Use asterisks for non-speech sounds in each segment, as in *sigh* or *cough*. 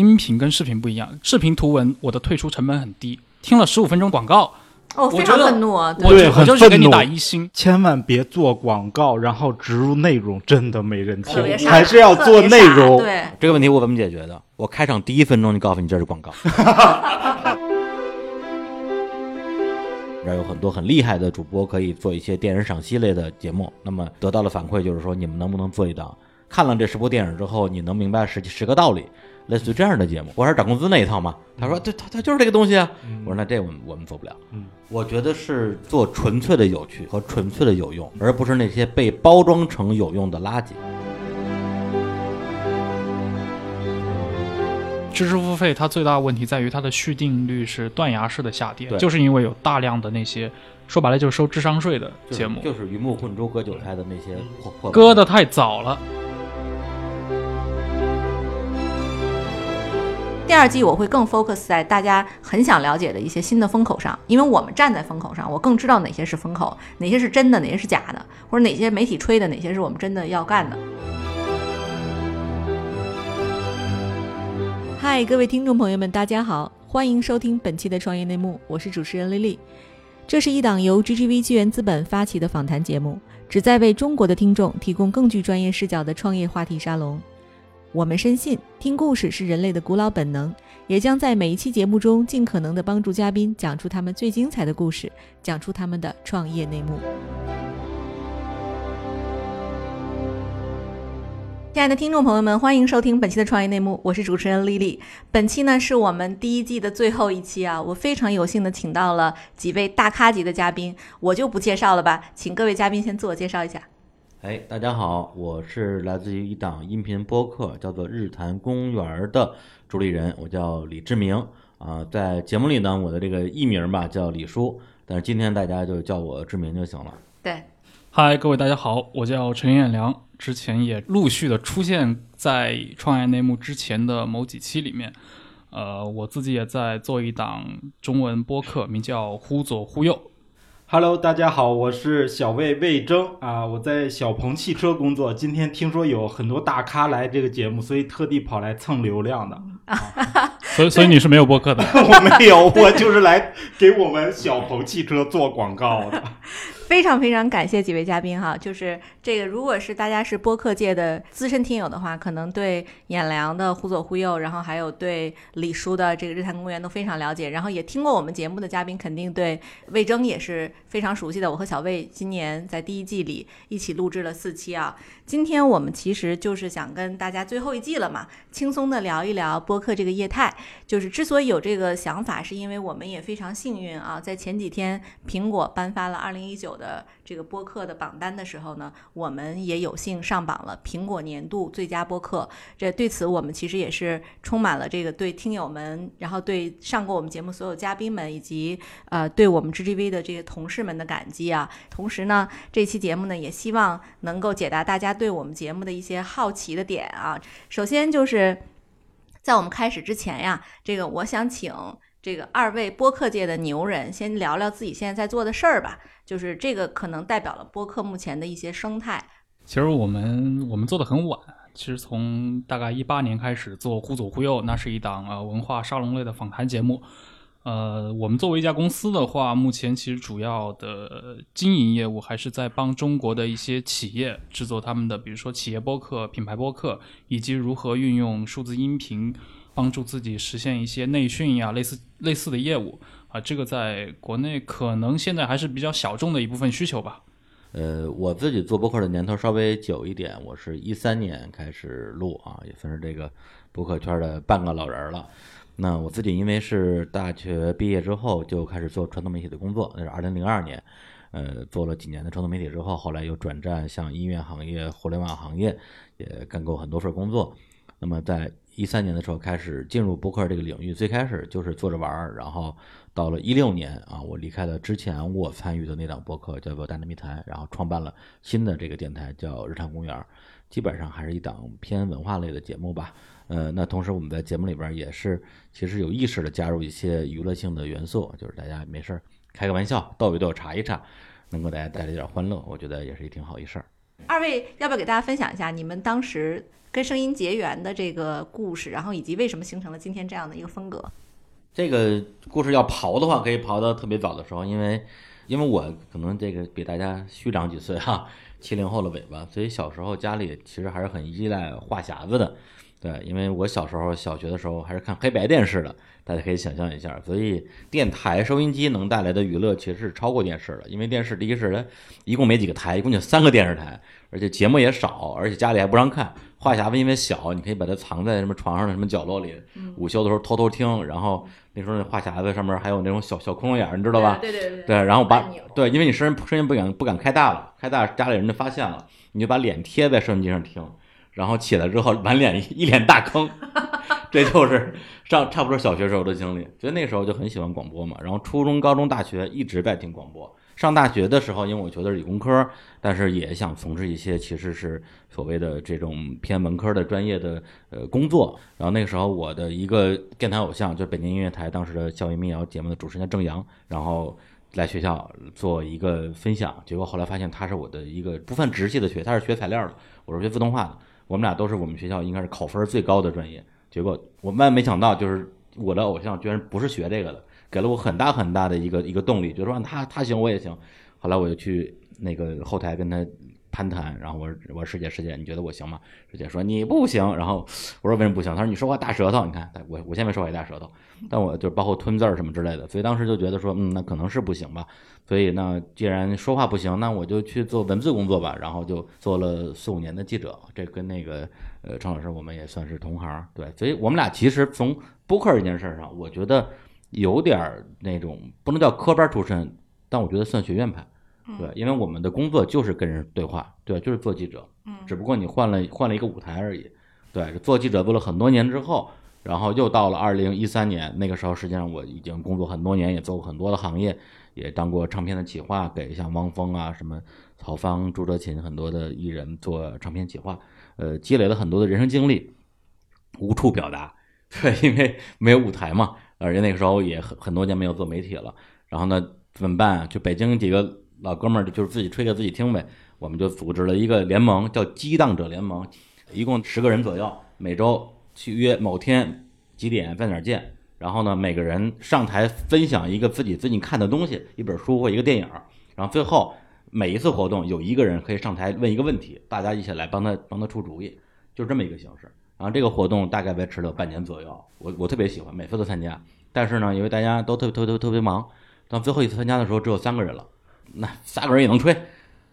音频跟视频不一样，视频图文我的退出成本很低，听了十五分钟广告，哦，非常我觉得愤怒啊！我对就我很愤怒就是给你打一星。千万别做广告，然后植入内容，真的没人听还是要做内容。对，这个问题我怎么解决的？我开场第一分钟就告诉你这是广告。这儿有很多很厉害的主播，可以做一些电影赏析类的节目。那么得到的反馈就是说，你们能不能做一档看了这十部电影之后，你能明白十十个道理，类似于这样的节目？我还是涨工资那一套嘛？他说，对，他他就是这个东西啊。我说那这我们我们做不了。嗯我觉得是做纯粹的有趣和纯粹的有用，而不是那些被包装成有用的垃圾。知识付费它最大的问题在于它的续订率是断崖式的下跌，对就是因为有大量的那些说白了就是收智商税的节目，就是鱼目混珠割韭菜的那些割的太早了。第二季我会更 focus 在大家很想了解的一些新的风口上，因为我们站在风口上，我更知道哪些是风口，哪些是真的，哪些是假的，或者哪些媒体吹的，哪些是我们真的要干的。嗨，各位听众朋友们，大家好，欢迎收听本期的创业内幕，我是主持人丽丽。这是一档由 GGV 纪元资本发起的访谈节目，旨在为中国的听众提供更具专业视角的创业话题沙龙。我们深信，听故事是人类的古老本能，也将在每一期节目中尽可能的帮助嘉宾讲出他们最精彩的故事，讲出他们的创业内幕。亲爱的听众朋友们，欢迎收听本期的创业内幕，我是主持人丽丽。本期呢是我们第一季的最后一期啊，我非常有幸的请到了几位大咖级的嘉宾，我就不介绍了吧，请各位嘉宾先自我介绍一下。哎，大家好，我是来自于一档音频播客，叫做《日坛公园》的主理人，我叫李志明啊、在节目里呢，我的这个艺名吧叫李叔，但是今天大家就叫我志明就行了。对，嗨，各位大家好，我叫陈彦良，之前也陆续的出现在创业内幕之前的某几期里面。呃，我自己也在做一档中文播客，名叫《忽左忽右》。Hello，大家好，我是小魏魏征啊，我在小鹏汽车工作。今天听说有很多大咖来这个节目，所以特地跑来蹭流量的。所以，*laughs* 所以你是没有播客的。*laughs* 我没有，我就是来给我们小鹏汽车做广告的。非常非常感谢几位嘉宾哈，就是这个，如果是大家是播客界的资深听友的话，可能对演良的忽左忽右，然后还有对李叔的这个日坛公园都非常了解，然后也听过我们节目的嘉宾，肯定对魏征也是非常熟悉的。我和小魏今年在第一季里一起录制了四期啊，今天我们其实就是想跟大家最后一季了嘛，轻松的聊一聊播客这个业态。就是之所以有这个想法，是因为我们也非常幸运啊，在前几天苹果颁发了二零一九的这个播客的榜单的时候呢，我们也有幸上榜了苹果年度最佳播客。这对此我们其实也是充满了这个对听友们，然后对上过我们节目所有嘉宾们，以及呃对我们 GGV 的这些同事们的感激啊。同时呢，这期节目呢也希望能够解答大家。对我们节目的一些好奇的点啊。首先就是。在我们开始之前呀，这个我想请这个二位播客界的牛人先聊聊自己现在在做的事儿吧。就是这个可能代表了播客目前的一些生态。其实我们我们做的很晚，其实从大概一八年开始做《忽左忽右》，那是一档呃文化沙龙类的访谈节目。呃，我们作为一家公司的话，目前其实主要的经营业务还是在帮中国的一些企业制作他们的，比如说企业播客、品牌播客，以及如何运用数字音频帮助自己实现一些内训呀、类似类似的业务啊。这个在国内可能现在还是比较小众的一部分需求吧。呃，我自己做播客的年头稍微久一点，我是一三年开始录啊，也算是这个播客圈的半个老人了。那我自己因为是大学毕业之后就开始做传统媒体的工作，那是二零零二年，呃，做了几年的传统媒体之后，后来又转战像音乐行业、互联网行业，也干过很多份工作。那么在一三年的时候开始进入播客这个领域，最开始就是做着玩儿，然后到了一六年啊，我离开了之前我参与的那档播客叫做《大内密谈》，然后创办了新的这个电台叫日常公园，基本上还是一档偏文化类的节目吧。呃，那同时我们在节目里边也是其实有意识的加入一些娱乐性的元素，就是大家没事儿开个玩笑，逗一逗，查一查，能够大家带来一点欢乐，我觉得也是一挺好一事儿。二位要不要给大家分享一下你们当时跟声音结缘的这个故事，然后以及为什么形成了今天这样的一个风格？这个故事要刨的话，可以刨到特别早的时候，因为因为我可能这个比大家虚长几岁哈，七零后的尾巴，所以小时候家里其实还是很依赖话匣子的。对，因为我小时候小学的时候还是看黑白电视的，大家可以想象一下，所以电台收音机能带来的娱乐其实是超过电视的。因为电视第一是它一共没几个台，一共就三个电视台，而且节目也少，而且家里还不让看。话匣子因为小，你可以把它藏在什么床上的什么角落里，午休的时候偷偷听。然后那时候那话匣子上面还有那种小小窟窿眼儿，你知道吧？对对对对，然后把对，因为你声音声音不敢不敢开大了，开大家里人就发现了，你就把脸贴在收音机上听，然后起来之后满脸一脸大坑，*laughs* 这就是上差不多小学时候的经历。所以那时候就很喜欢广播嘛，然后初中、高中、大学一直在听广播。上大学的时候，因为我学的是理工科，但是也想从事一些其实是所谓的这种偏文科的专业的呃工作。然后那个时候，我的一个电台偶像就是北京音乐台当时的校园民谣节目的主持人郑阳，然后来学校做一个分享。结果后来发现他是我的一个不算直系的学，他是学材料的，我是学自动化的。我们俩都是我们学校应该是考分最高的专业。结果我万万没想到，就是我的偶像居然不是学这个的。给了我很大很大的一个一个动力，就说他他行我也行。后来我就去那个后台跟他攀谈，然后我说我说师姐师姐，你觉得我行吗？师姐说你不行。然后我说为什么不行？他说你说话大舌头，你看我我现在没说话也大舌头，但我就包括吞字儿什么之类的，所以当时就觉得说嗯那可能是不行吧。所以那既然说话不行，那我就去做文字工作吧。然后就做了四五年的记者，这跟那个呃程老师我们也算是同行，对，所以我们俩其实从播客这件事儿上，我觉得。有点儿那种不能叫科班出身，但我觉得算学院派，对，因为我们的工作就是跟人对话，对，就是做记者，嗯只不过你换了换了一个舞台而已，对，做记者做了很多年之后，然后又到了二零一三年，那个时候实际上我已经工作很多年，也做过很多的行业，也当过唱片的企划，给像汪峰啊、什么曹芳、朱哲琴很多的艺人做唱片企划，呃，积累了很多的人生经历，无处表达，*laughs* 对，因为没有舞台嘛。而且那个时候也很很多年没有做媒体了，然后呢怎么办啊？就北京几个老哥们儿，就是自己吹给自己听呗。我们就组织了一个联盟，叫激荡者联盟，一共十个人左右，每周去约某天几点在哪儿见。然后呢，每个人上台分享一个自己最近看的东西，一本书或一个电影。然后最后每一次活动有一个人可以上台问一个问题，大家一起来帮他帮他出主意，就这么一个形式。然后这个活动大概维持了半年左右，我我特别喜欢，每次都参加。但是呢，因为大家都特别特特特别忙，到最后一次参加的时候只有三个人了，那仨个人也能吹。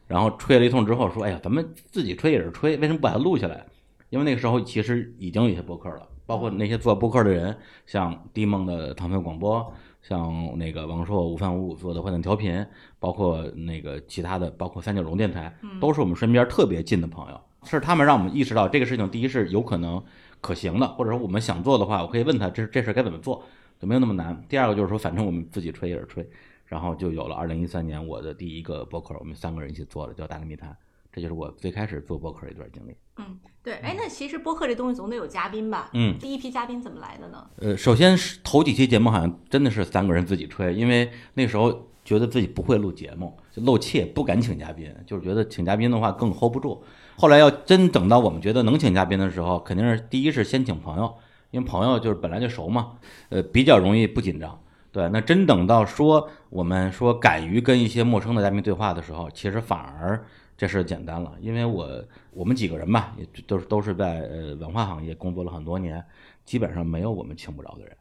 然后吹了一通之后说：“哎呀，咱们自己吹也是吹，为什么不把它录下来？”因为那个时候其实已经有一些播客了，包括那些做播客的人，像低梦的唐飞广播，像那个王硕、吴范武做的坏蛋调频，包括那个其他的，包括三角龙电台，都是我们身边特别近的朋友。是他们让我们意识到这个事情，第一是有可能可行的，或者说我们想做的话，我可以问他这这事该怎么做，就没有那么难。第二个就是说，反正我们自己吹也是吹，然后就有了二零一三年我的第一个播客，我们三个人一起做的叫《大内密探》，这就是我最开始做播客的一段经历。嗯，对，哎，那其实播客这东西总得有嘉宾吧？嗯，第一批嘉宾怎么来的呢？呃，首先是头几期节目好像真的是三个人自己吹，因为那时候觉得自己不会录节目，就露怯，不敢请嘉宾，就是觉得请嘉宾的话更 hold 不住。后来要真等到我们觉得能请嘉宾的时候，肯定是第一是先请朋友，因为朋友就是本来就熟嘛，呃，比较容易不紧张。对，那真等到说我们说敢于跟一些陌生的嘉宾对话的时候，其实反而这事简单了，因为我我们几个人吧，也都是都是在呃文化行业工作了很多年，基本上没有我们请不着的人，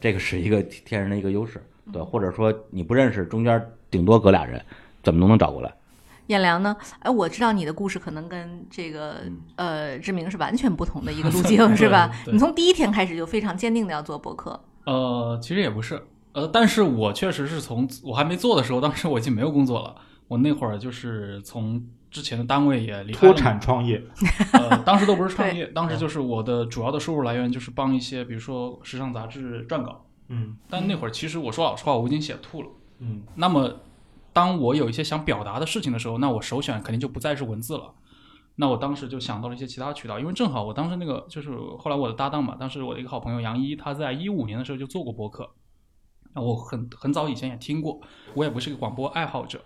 这个是一个天然的一个优势，对，或者说你不认识，中间顶多隔俩人，怎么都能找过来。燕良呢？哎，我知道你的故事可能跟这个呃志明是完全不同的一个路径，*laughs* 是吧？你从第一天开始就非常坚定的要做博客，呃，其实也不是，呃，但是我确实是从我还没做的时候，当时我已经没有工作了。我那会儿就是从之前的单位也离开脱，产创业，呃，当时都不是创业，当时就是我的主要的收入来源就是帮一些，比如说时尚杂志撰稿。嗯但那会儿其实我说老实话，我已经写吐了。嗯那么，当我有一些想表达的事情的时候，那我首选肯定就不再是文字了。那我当时就想到了一些其他渠道，因为正好我当时那个就是后来我的搭档嘛，当时我的一个好朋友杨一，他在一五年的时候就做过博客，那我很很早以前也听过，我也不是个广播爱好者，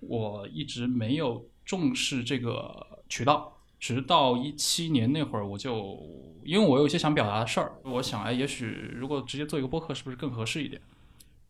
我一直没有重视这个渠道。直到一七年那会儿，我就因为我有一些想表达的事儿，我想哎，也许如果直接做一个播客，是不是更合适一点？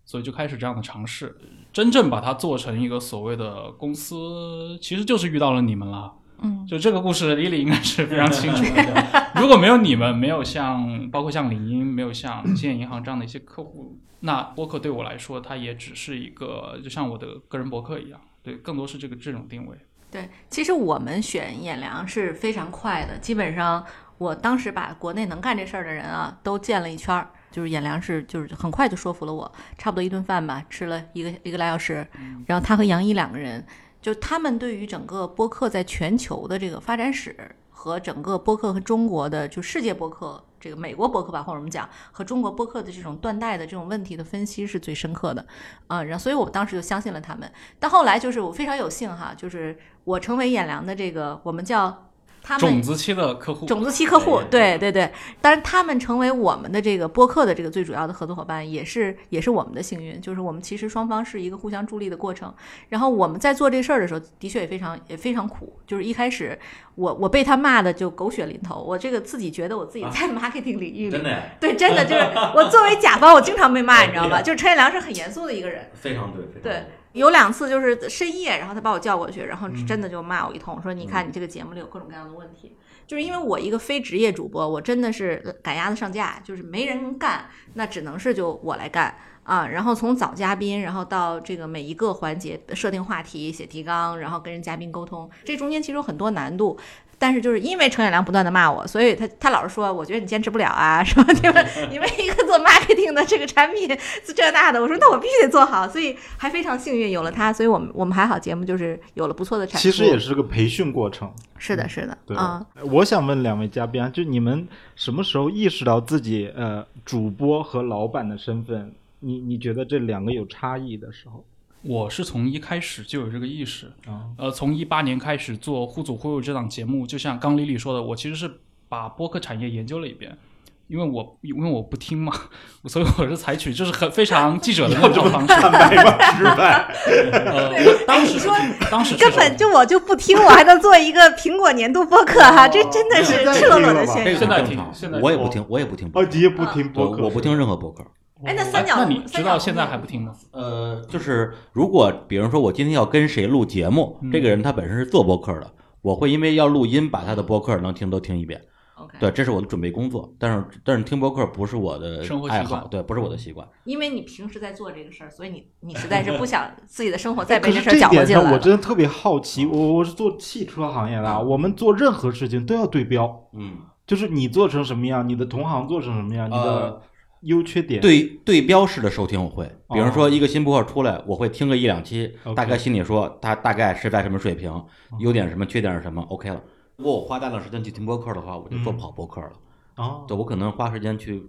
所以就开始这样的尝试。真正把它做成一个所谓的公司，其实就是遇到了你们了。嗯，就这个故事，李李应该是非常清楚的。*laughs* 如果没有你们，没有像包括像李英，没有像建业银行这样的一些客户，那播客对我来说，它也只是一个，就像我的个人博客一样，对，更多是这个这种定位。对，其实我们选演良是非常快的，基本上我当时把国内能干这事儿的人啊都见了一圈儿，就是演良是就是很快就说服了我，差不多一顿饭吧，吃了一个一个来小时，然后他和杨一两个人，就他们对于整个播客在全球的这个发展史和整个播客和中国的就世界播客。这个美国播客吧，或者我们讲和中国播客的这种断代的这种问题的分析是最深刻的，啊、然后所以我当时就相信了他们。但后来就是我非常有幸哈，就是我成为演良的这个我们叫他们种子期的客户，种子期客户，对对对，当然他们成为我们的这个播客的这个最主要的合作伙伴，也是也是我们的幸运，就是我们其实双方是一个互相助力的过程。然后我们在做这事儿的时候，的确也非常也非常苦，就是一开始我我被他骂的就狗血淋头，我这个自己觉得我自己在 marketing 领域里，真的，对，真的就是我作为甲方，我经常被骂，你知道吧？就是陈彦良是很严肃的一个人，非常对，非常对，有两次就是深夜，然后他把我叫过去，然后真的就骂我一通，说你看你这个节目里有各种各样的问题，就是因为我一个非职业主播，我真的是赶鸭子上架，就是没人干，那只能是就我来干啊。然后从找嘉宾，然后到这个每一个环节设定话题、写提纲，然后跟人嘉宾沟通，这中间其实有很多难度。但是就是因为程远良不断的骂我，所以他他老是说，我觉得你坚持不了啊，*laughs* 说你们你们一个做 marketing 的这个产品这那的，我说那我必须得做好，所以还非常幸运有了他，所以我们我们还好节目就是有了不错的产出。其实也是个培训过程。是的，是的，对，啊、我想问两位嘉宾啊，就你们什么时候意识到自己呃主播和老板的身份？你你觉得这两个有差异的时候？我是从一开始就有这个意识，啊，呃，从一八年开始做《忽左忽右》这档节目，就像刚丽丽说的，我其实是把播客产业研究了一遍，因为我因为我不听嘛，*laughs* 所以我是采取就是很非常记者的那种 *laughs* 方式。坦白吧，直白。呃，我当时说当时根本就我就不听，我还能做一个苹果年度播客哈，这真的是赤裸裸的听了吧炫耀。现在听现在听我也不听，我也不听播哦，客，你也不听播客？我我不听任何播客。哎，那哎三角龙，那你直到现在还不听吗？呃，就是如果比如说我今天要跟谁录节目，嗯这个人他本身是做播客的，我会因为要录音把他的播客能听都听一遍。OK，对，这是我的准备工作。但是但是听播客不是我的生活习惯爱好，对，不是我的习惯。因为你平时在做这个事儿，所以你你实在是不想 *laughs* 自己的生活再被这事儿搅和这一点上，进来了。我真的特别好奇。我我是做汽车行业的啊，我们做任何事情都要对标，嗯，就是你做成什么样，你的同行做成什么样，你的呃，优缺点。对对标式的收听我会，比如哦说一个新播客出来，我会听个一两期，大概心里说他大概是在什么水平，优点是什么，缺点是什么，OK 了。如果我花大量时间去听播客的话，我就做嗯跑播客了。哦，对，我可能花时间去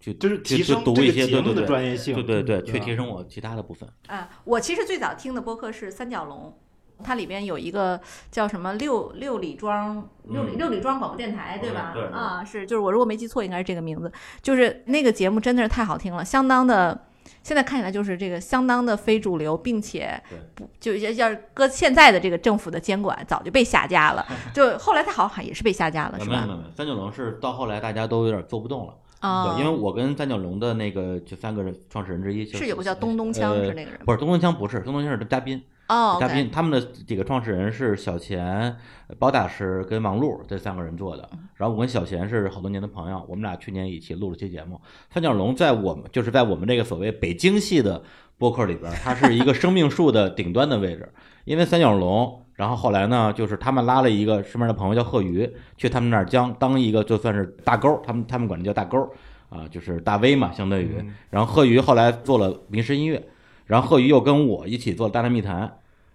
去就是提升读一些，个节目的对对对，专业性。对对对，去提升我其他的部分。啊，我其实最早听的播客是三角龙，它里边有一个叫什么六六里庄六里嗯六里庄广播电台，对吧？啊，是，就是我如果没记错，应该是这个名字。就是那个节目真的是太好听了，相当的。现在看起来就是这个相当的非主流，并且不就要要是搁现在的这个政府的监管，早就被下架了。*laughs* 就后来它好像也是被下架了，是吧？没有没有，三角龙是到后来大家都有点做不动了。啊，对，因为我跟三角龙的那个就三个人创始人之一就是有个叫东东锵呃是那个人吗不是东东枪，不是东东枪是嘉宾，哦嘉宾他们的几个创始人是小钱、包大师跟王璐这三个人做的。嗯然后我跟小钱是好多年的朋友，我们俩去年一起录了期节目。三角龙在我们就是在我们这个所谓北京系的播客里边，它是一个生命树的顶端的位置。因为三角龙，然后后来呢，就是他们拉了一个身边的朋友叫贺宇，去他们那儿将当一个就算是大钩，他们他们管这叫大钩啊，就是大 V 嘛，相当于。嗯然后贺宇后来做了民诗音乐，然后贺宇又跟我一起做了《大内密谈》，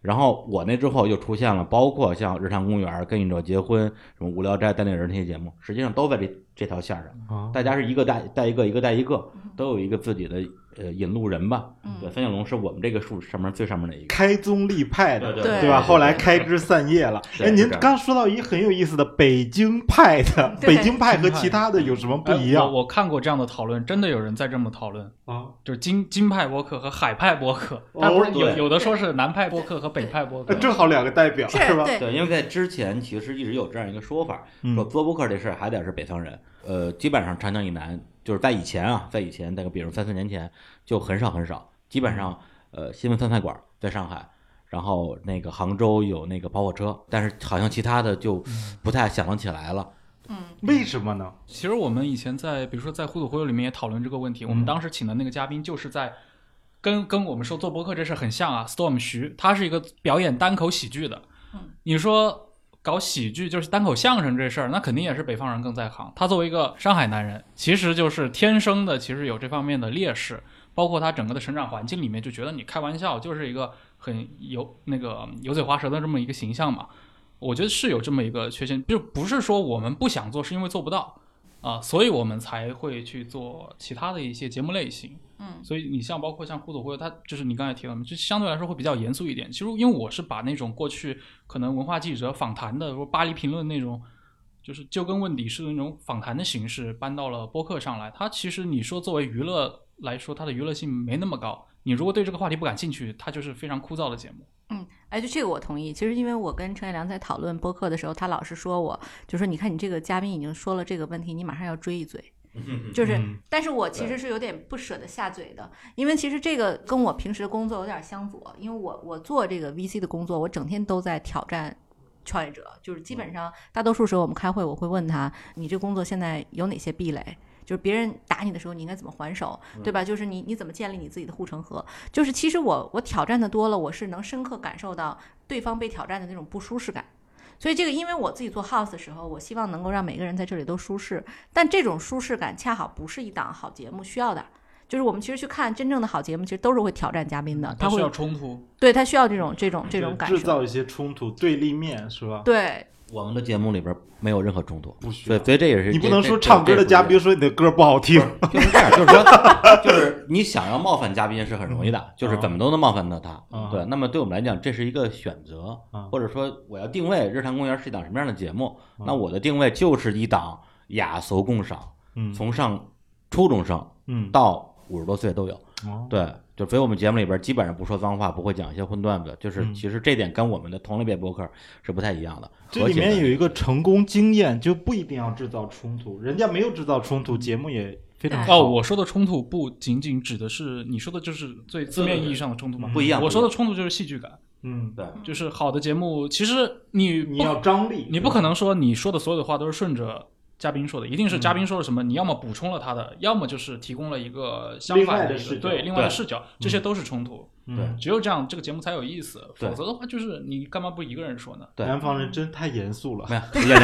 然后我那之后又出现了，包括像《日常公园》《跟你者结婚》什么《无聊斋》《单立人》那些节目，实际上都在这这条线上。啊，大家是一个带带一个，一个带一个。都有一个自己的呃引路人吧。嗯对，三角龙是我们这个数上面最上面的一个。开宗立派的，对对对吧？后来开枝散叶了。哎，您刚说到一个很有意思的北京派的，北京派和其他的有什么不一样哎我我看过这样的讨论，真的有人在这么讨论，啊？就是金金派博客和海派博客，但不是有对有的说是南派博客和北派博客呃，正好两个代表是吧？对对，因为在之前其实一直有这样一个说法，嗯说做博客这事儿还得是北方人。呃，基本上长江以南，就是在以前啊，在以前那个，比如三四年前就很少很少，基本上呃新闻酸菜馆在上海，然后那个杭州有那个跑火车，但是好像其他的就不太想得起来了。嗯为什么呢？其实我们以前在，比如说在《互左互右》里面也讨论这个问题。我们当时请的那个嘉宾就是在跟跟我们说做播客这事很像啊，Storm 徐，他是一个表演单口喜剧的。嗯，你说搞喜剧就是单口相声这事儿，那肯定也是北方人更在行。他作为一个上海男人，其实就是天生的，其实有这方面的劣势。包括他整个的成长环境里面，就觉得你开玩笑就是一个很油那个油嘴滑舌的这么一个形象嘛。我觉得是有这么一个缺陷，就不是说我们不想做，是因为做不到啊、所以我们才会去做其他的一些节目类型。嗯所以你像包括像互左互右，它就是你刚才提到的，就相对来说会比较严肃一点。其实因为我是把那种过去可能文化记者访谈的，说巴黎评论那种，就是就根问底式的那种访谈的形式搬到了播客上来。它其实你说作为娱乐来说，它的娱乐性没那么高。你如果对这个话题不感兴趣，它就是非常枯燥的节目。嗯，哎，就这个我同意。其实因为我跟陈彦良在讨论播客的时候，他老是说我，就说你看你这个嘉宾已经说了这个问题，你马上要追一嘴。就是，嗯但是我其实是有点不舍得下嘴的，因为其实这个跟我平时的工作有点相左，因为我我做这个 VC 的工作，我整天都在挑战创业者，就是基本上大多数时候我们开会，我会问他，你这工作现在有哪些壁垒？就是别人打你的时候，你应该怎么还手，对吧？就是你你怎么建立你自己的护城河？就是其实我我挑战的多了，我是能深刻感受到对方被挑战的那种不舒适感。所以这个，因为我自己做 house 的时候，我希望能够让每个人在这里都舒适，但这种舒适感恰好不是一档好节目需要的。就是我们其实去看真正的好节目，其实都是会挑战嘉宾的，他会要冲突。对他需要这种这种这种感受。制造一些冲突、对立面是吧？对，我们的节目里边没有任何冲突，不需要。所以所以这也是你不能说唱歌的嘉宾说你的歌不好听，就是这样，就是说，*laughs* 就是你想要冒犯嘉宾是很容易的，就是怎么都能冒犯到他。嗯。对，那么对我们来讲，这是一个选择嗯，或者说我要定位《日坛公园》是一档什么样的节目，嗯。那我的定位就是一档雅俗共赏，嗯。从上初中生嗯，到五十多岁都有。哦对，就所以我们节目里边基本上不说脏话，不会讲一些荤段子，就是嗯其实这点跟我们的同类别播客是不太一样的。这里面有一个成功经验，就不一定要制造冲突，人家没有制造冲突，节目也非常好。哦，我说的冲突不仅仅指的是你说的就是最字面意义上的冲突吗？不一样我说的冲突就是戏剧感，嗯，对，就是好的节目，其实你你要张力，你不可能说你说的所有的话都是顺着嘉宾说的，一定是嘉宾说了什么，你要么补充了他的，要么就是提供了一个相另反一个的视角。对另外的对视角，这些都是冲突。嗯只有这样，这个节目才有意思。否则的话，就是你干嘛不一个人说呢？*laughs* 对南方人真太严肃了。没有，演员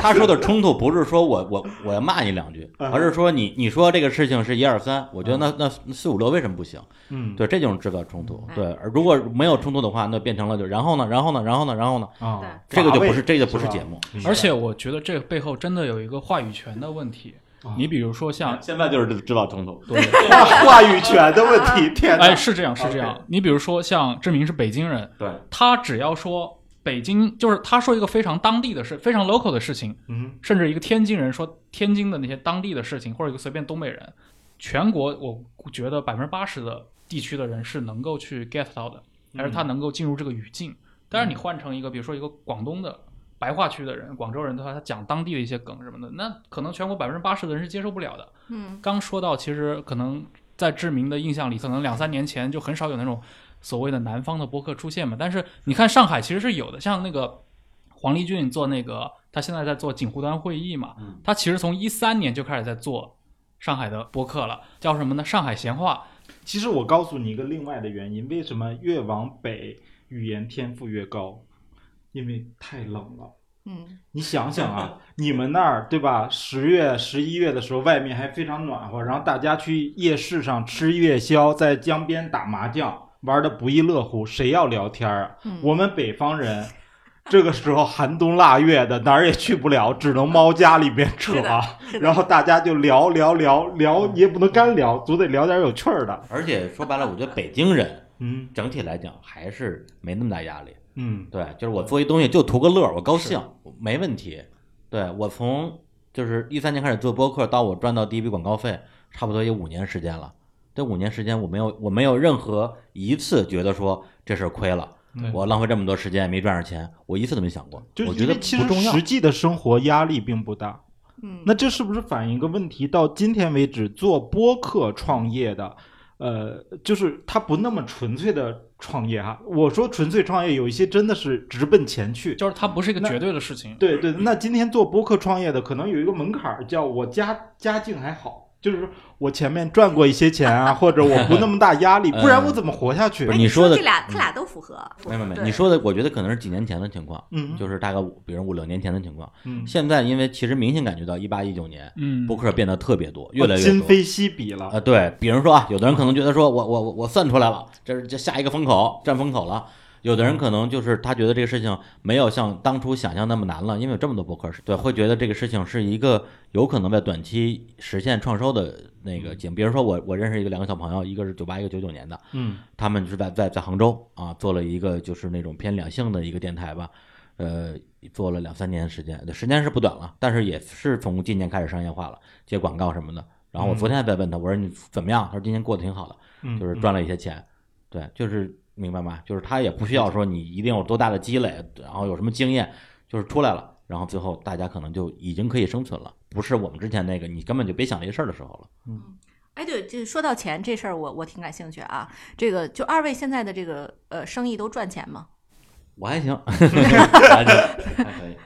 他说的冲突，不是说我我我要骂你两句，嗯而是说你你说这个事情是一二三，我觉得那那那四五六为什么不行？嗯，对，这就是制造冲突。嗯对，而如果没有冲突的话，那变成了就然后呢，然后呢，然后呢，然后呢，啊，这个就不是这个不是节目。而且我觉得这个背后真的有一个话语权的问题。啊你比如说像，现在就是知道总统。对，*laughs* 话语权的问题，天哪！哎，是这样，是这样。你比如说像志明是北京人，对，他只要说北京，就是他说一个非常当地的事，非常 local 的事情，嗯，甚至一个天津人说天津的那些当地的事情，或者一个随便东北人，全国我觉得百分之八十的地区的人是能够去 get 到的，而是他能够进入这个语境。但是你换成一个，比如说一个广东的白话区的人、广州人的话，他讲当地的一些梗什么的，那可能全国百分之八十的人是接受不了的。嗯刚说到，其实可能在志明的印象里，可能两三年前就很少有那种所谓的南方的播客出现嘛。但是你看上海其实是有的，像那个黄立俊做那个，他现在在做锦湖端会议嘛，嗯他其实从一三年就开始在做上海的播客了，叫什么呢？上海闲话。其实我告诉你一个另外的原因，为什么越往北语言天赋越高？因为太冷了。嗯你想想啊，你们那儿对吧？十月、十一月的时候，外面还非常暖和，然后大家去夜市上吃夜宵，在江边打麻将，玩的不亦乐乎。谁要聊天啊？嗯，我们北方人这个时候寒冬腊月的，哪儿也去不了，只能猫家里边扯然后大家就聊聊聊聊，也不能干聊，总得聊点有趣儿的。而且说白了，我觉得北京人嗯整体来讲还是没那么大压力。嗯对，就是我做一东西就图个乐儿，我高兴，没问题。对我从就是一三年开始做播客，到我赚到第一笔广告费，差不多有五年时间了。这五年时间，我没有我没有任何一次觉得说这事儿亏了，我浪费这么多时间没赚着钱，我一次都没想过。就我觉得其实实。际的生活压力并不大。嗯，那这是不是反映一个问题？到今天为止，做播客创业的，呃，就是他不那么纯粹的创业哈。我说纯粹创业，有一些真的是直奔前去。就是它不是一个那绝对的事情。对对，那今天做播客创业的，可能有一个门槛儿，叫我家家境还好，就是我前面赚过一些钱啊，*laughs* 或者我不那么大压力，不然我怎么活下去不？哎是你说的这俩，他俩都符合。没没没，你说的，我觉得可能是几年前的情况，嗯就是大概五，比如五六年前的情况。嗯，现在因为其实明显感觉到一八一九年嗯，播客变得特别多，越来越多。今非昔比了。啊，对，比如说啊，有的人可能觉得说我我我我算出来了，这是这下一个风口，占风口了。有的人可能就是他觉得这个事情没有像当初想象那么难了，因为有这么多博客，对，会觉得这个事情是一个有可能在短期实现创收的那个节目。比如说我我认识一个两个小朋友，一个是九八，一个九九年的，嗯他们是在在在杭州啊做了一个就是那种偏两性的一个电台吧，呃，做了两三年时间，时间是不短了，但是也是从今年开始商业化了，接广告什么的。然后我昨天还在问他，我说你怎么样？他说今年过得挺好的，嗯，就是赚了一些钱。对，就是明白吗？就是他也不需要说你一定有多大的积累，然后有什么经验，就是出来了，然后最后大家可能就已经可以生存了，不是我们之前那个你根本就别想这些事儿的时候了。嗯哎，对，就说到钱这事儿，我我挺感兴趣啊。这个就二位现在的这个呃生意都赚钱吗？我还行，*laughs* 还行，还可以。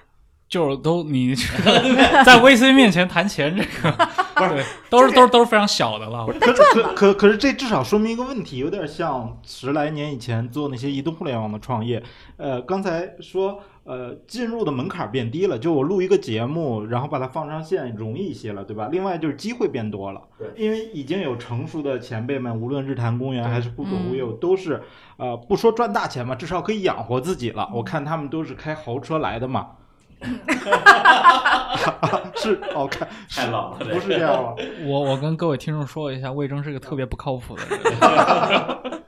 就是都你 *laughs* 在 VC 面前谈钱，这个不是都是都是都是非常小的了。可可可可是这至少说明一个问题，有点像十来年以前做那些移动互联网的创业。呃，刚才说呃进入的门槛变低了，就我录一个节目，然后把它放上线容易一些了，对吧？另外就是机会变多了，对因为已经有成熟的前辈们，无论日坛公园还是忽左忽右，都是呃不说赚大钱嘛，至少可以养活自己了。我看他们都是开豪车来的嘛。*laughs* 是哦，看太老了不是这样吗？我我跟各位听众说一下，魏征是个特别不靠谱的人。*laughs*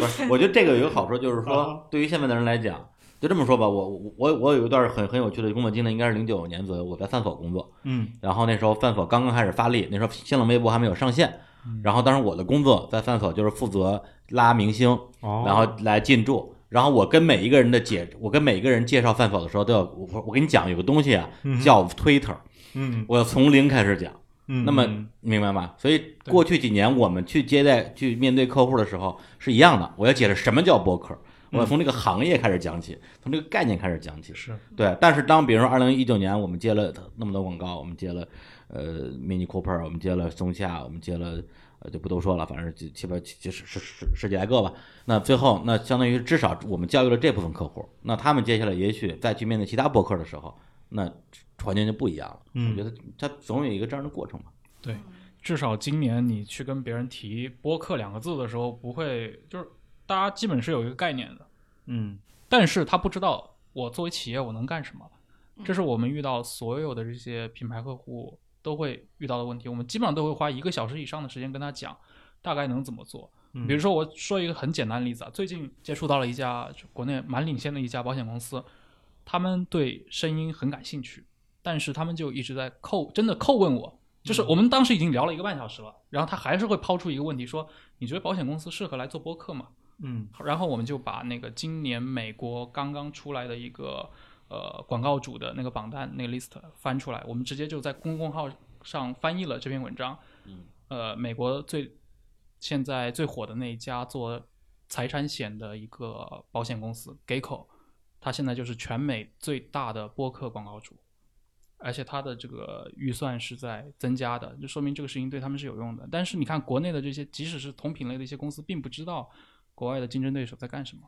不是，我觉得这个有个好处，就是啊说，对于现在的人来讲，就这么说吧，我我我我有一段很很有趣的工作经历，应该是零九年左右，我在饭否工作，嗯然后那时候饭否刚刚开始发力，那时候新浪微博还没有上线，嗯然后当时我的工作在饭否就是负责拉明星，哦，然后来进驻。然后我跟每一个人的解，我跟每一个人介绍饭否的时候，都要我我跟你讲有个东西啊，嗯叫 Twitter，嗯我要从零开始讲。嗯，那么嗯明白吗？所以过去几年我们去接待、去面对客户的时候是一样的。我要解释什么叫博客，我要从这个行业开始讲起，从这个概念开始讲起。是，对，但是当比如说二零一九年我们接了那么多广告，我们接了呃 Mini Cooper，我们接了松下，我们接了呃就不多说了，反正七七八七十十十十几来个吧。那最后那相当于至少我们教育了这部分客户，那他们接下来也许再去面对其他博客的时候，那环境就不一样了。嗯我觉得它总有一个这样的过程吧。对，至少今年你去跟别人提“播客”两个字的时候，不会就是大家基本是有一个概念的，嗯但是他不知道我作为企业我能干什么。这是我们遇到所有的这些品牌客户都会遇到的问题。我们基本上都会花一个小时以上的时间跟他讲大概能怎么做。嗯比如说，我说一个很简单的例子啊，最近接触到了一家就国内蛮领先的一家保险公司，他们对声音很感兴趣，但是他们就一直在扣，真的扣问我。就是我们当时已经聊了一个半小时了，然后他还是会抛出一个问题说：“你觉得保险公司适合来做播客吗？”嗯然后我们就把那个今年美国刚刚出来的一个呃广告主的那个榜单那个 list 翻出来，我们直接就在公众号上翻译了这篇文章。嗯，呃，美国最现在最火的那一家做财产险的一个保险公司 Geico，它现在就是全美最大的播客广告主。而且它的这个预算是在增加的，就说明这个事情对他们是有用的。但是你看国内的这些，即使是同品类的一些公司，并不知道国外的竞争对手在干什么。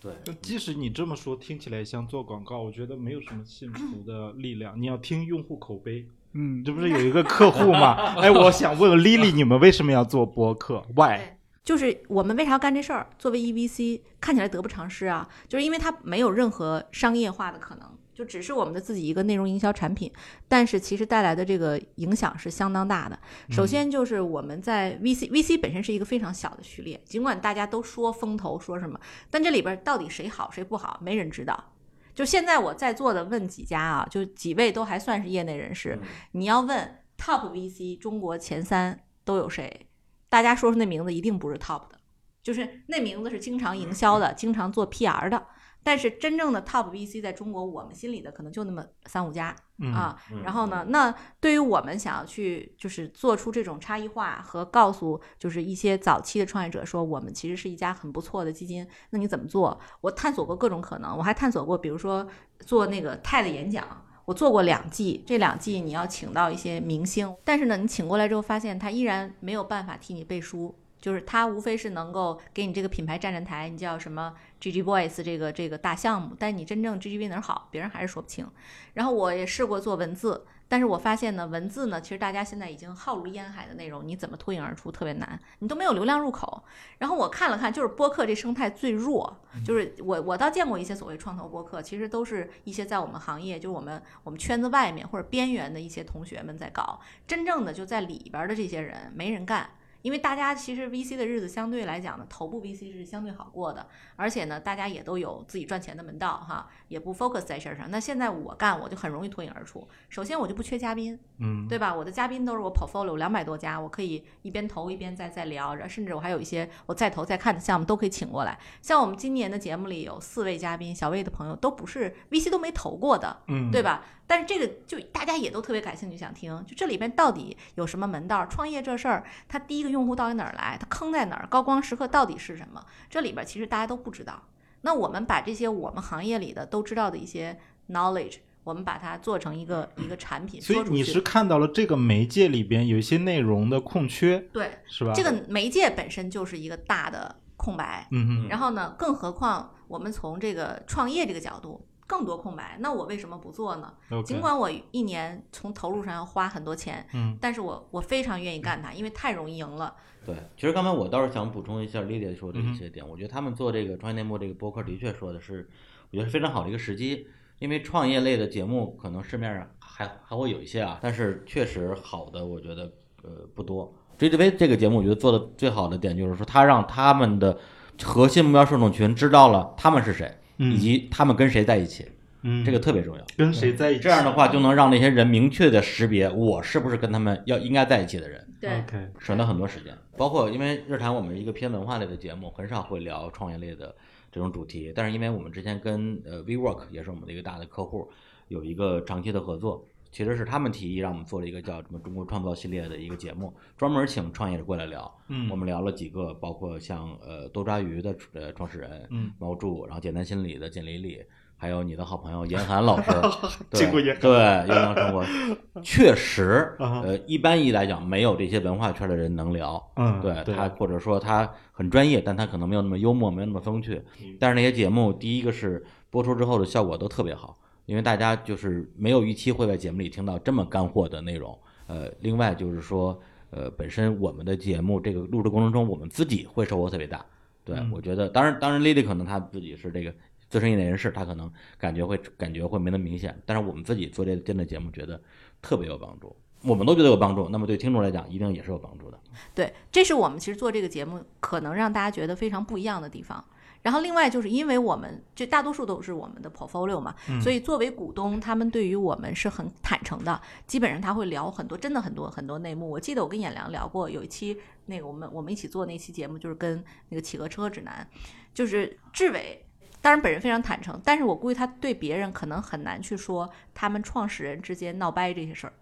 对，就即使你这么说，听起来像做广告，我觉得没有什么信服的力量。你要听用户口碑，嗯，这不是有一个客户吗？*laughs* 哎，我想问问 Lily，你们为什么要做播客？Why？就是我们为啥要干这事儿？作为 EVC，看起来得不偿失啊，就是因为它没有任何商业化的可能，就只是我们的自己一个内容营销产品，但是其实带来的这个影响是相当大的。首先就是我们在 VC，VC 本身是一个非常小的序列，尽管大家都说风投说什么，但这里边到底谁好谁不好，没人知道。就现在我在座的问几家啊，就几位都还算是业内人士，你要问 Top VC 中国前三都有谁？大家说出那名字一定不是 top 的，就是那名字是经常营销的，经常做 PR 的。但是真正的 top VC 在中国，我们心里的可能就那么三五家啊。然后呢，那对于我们想要去就是做出这种差异化和告诉就是一些早期的创业者说，我们其实是一家很不错的基金。那你怎么做？我探索过各种可能，我还探索过，比如说做那个 TED 演讲。我做过两季，这两季你要请到一些明星，但是呢，你请过来之后发现他依然没有办法替你背书，就是他无非是能够给你这个品牌站站台，你叫什么 GG Boys 这个这个大项目，但你真正 GGV 哪儿好，别人还是说不清。然后我也试过做文字。但是我发现呢，文字呢，其实大家现在已经浩如烟海的内容，你怎么脱颖而出特别难，你都没有流量入口。然后我看了看，就是播客这生态最弱，就是我我倒见过一些所谓创投播客，其实都是一些在我们行业，就是我们我们圈子外面或者边缘的一些同学们在搞，真正的就在里边的这些人没人干。因为大家其实 VC 的日子相对来讲呢，头部 VC 是相对好过的，而且呢，大家也都有自己赚钱的门道哈，也不 focus 在事儿上。那现在我干，我就很容易脱颖而出。首先我就不缺嘉宾，嗯，对吧？我的嘉宾都是我 portfolio 两百多家，我可以一边投一边再再聊，甚至我还有一些我再投再看的项目都可以请过来。像我们今年的节目里有四位嘉宾，小魏的朋友都不是 VC 都没投过的，嗯，对吧？但是这个就大家也都特别感兴趣，想听，就这里边到底有什么门道？创业这事儿，它第一个用户到底哪儿来？它坑在哪儿？高光时刻到底是什么？这里边其实大家都不知道。那我们把这些我们行业里的都知道的一些 knowledge，我们把它做成一个一个产品。所以你是看到了这个媒介里边有一些内容的空缺，对，是吧？这个媒介本身就是一个大的空白。嗯然后呢，更何况我们从这个创业这个角度。更多空白，那我为什么不做呢？尽管我一年从投入上要花很多钱，嗯，但是我我非常愿意干它，因为太容易赢了。对，其实刚才我倒是想补充一下丽丽说的一些点，我觉得他们做这个创业内幕这个播客的确说的是，我觉得是非常好的一个时机，因为创业类的节目可能市面上还还会有一些啊，但是确实好的我觉得呃不多。JTV 这个节目我觉得做的最好的点就是说，他让他们的核心目标受众群知道了他们是谁。以及他们跟谁在一起，嗯，这个特别重要。跟谁在一起，这样的话就能让那些人明确的识别我是不是跟他们要应该在一起的人。对，省了很多时间。包括因为日谈我们是一个偏文化类的节目，很少会聊创业类的这种主题。但是因为我们之前跟呃 WeWork 也是我们的一个大的客户，有一个长期的合作。其实是他们提议让我们做了一个叫什么“中国创造”系列的一个节目，专门请创业者过来聊。嗯，我们聊了几个，包括像呃多抓鱼的呃创始人，嗯，毛柱，然后简单心理的简丽丽，还有你的好朋友严寒老师，*laughs* 对对，优良生活，*laughs* 确实，*laughs* 呃，一般一来讲，没有这些文化圈的人能聊。嗯，对他或者说他很专业，但他可能没有那么幽默，没有那么风趣。但是那些节目，第一个是播出之后的效果都特别好。因为大家就是没有预期会在节目里听到这么干货的内容，呃，另外就是说，呃，本身我们的节目这个录制过程中，我们自己会收获特别大。对我觉得，当然，当然，Lily 可能他自己是这个资深业内人士，他可能感觉会感觉会没那么明显，但是我们自己做这真的节目，觉得特别有帮助，我们都觉得有帮助，那么对听众来讲，一定也是有帮助的。对，这是我们其实做这个节目可能让大家觉得非常不一样的地方。然后另外就是因为我们这大多数都是我们的 portfolio 嘛，所以作为股东，他们对于我们是很坦诚的。基本上他会聊很多，真的很多很多内幕。我记得我跟演良聊过，有一期那个我们我们一起做那期节目，就是跟那个企鹅车指南，就是志伟，当然本人非常坦诚，但是我估计他对别人可能很难去说他们创始人之间闹掰这些事儿，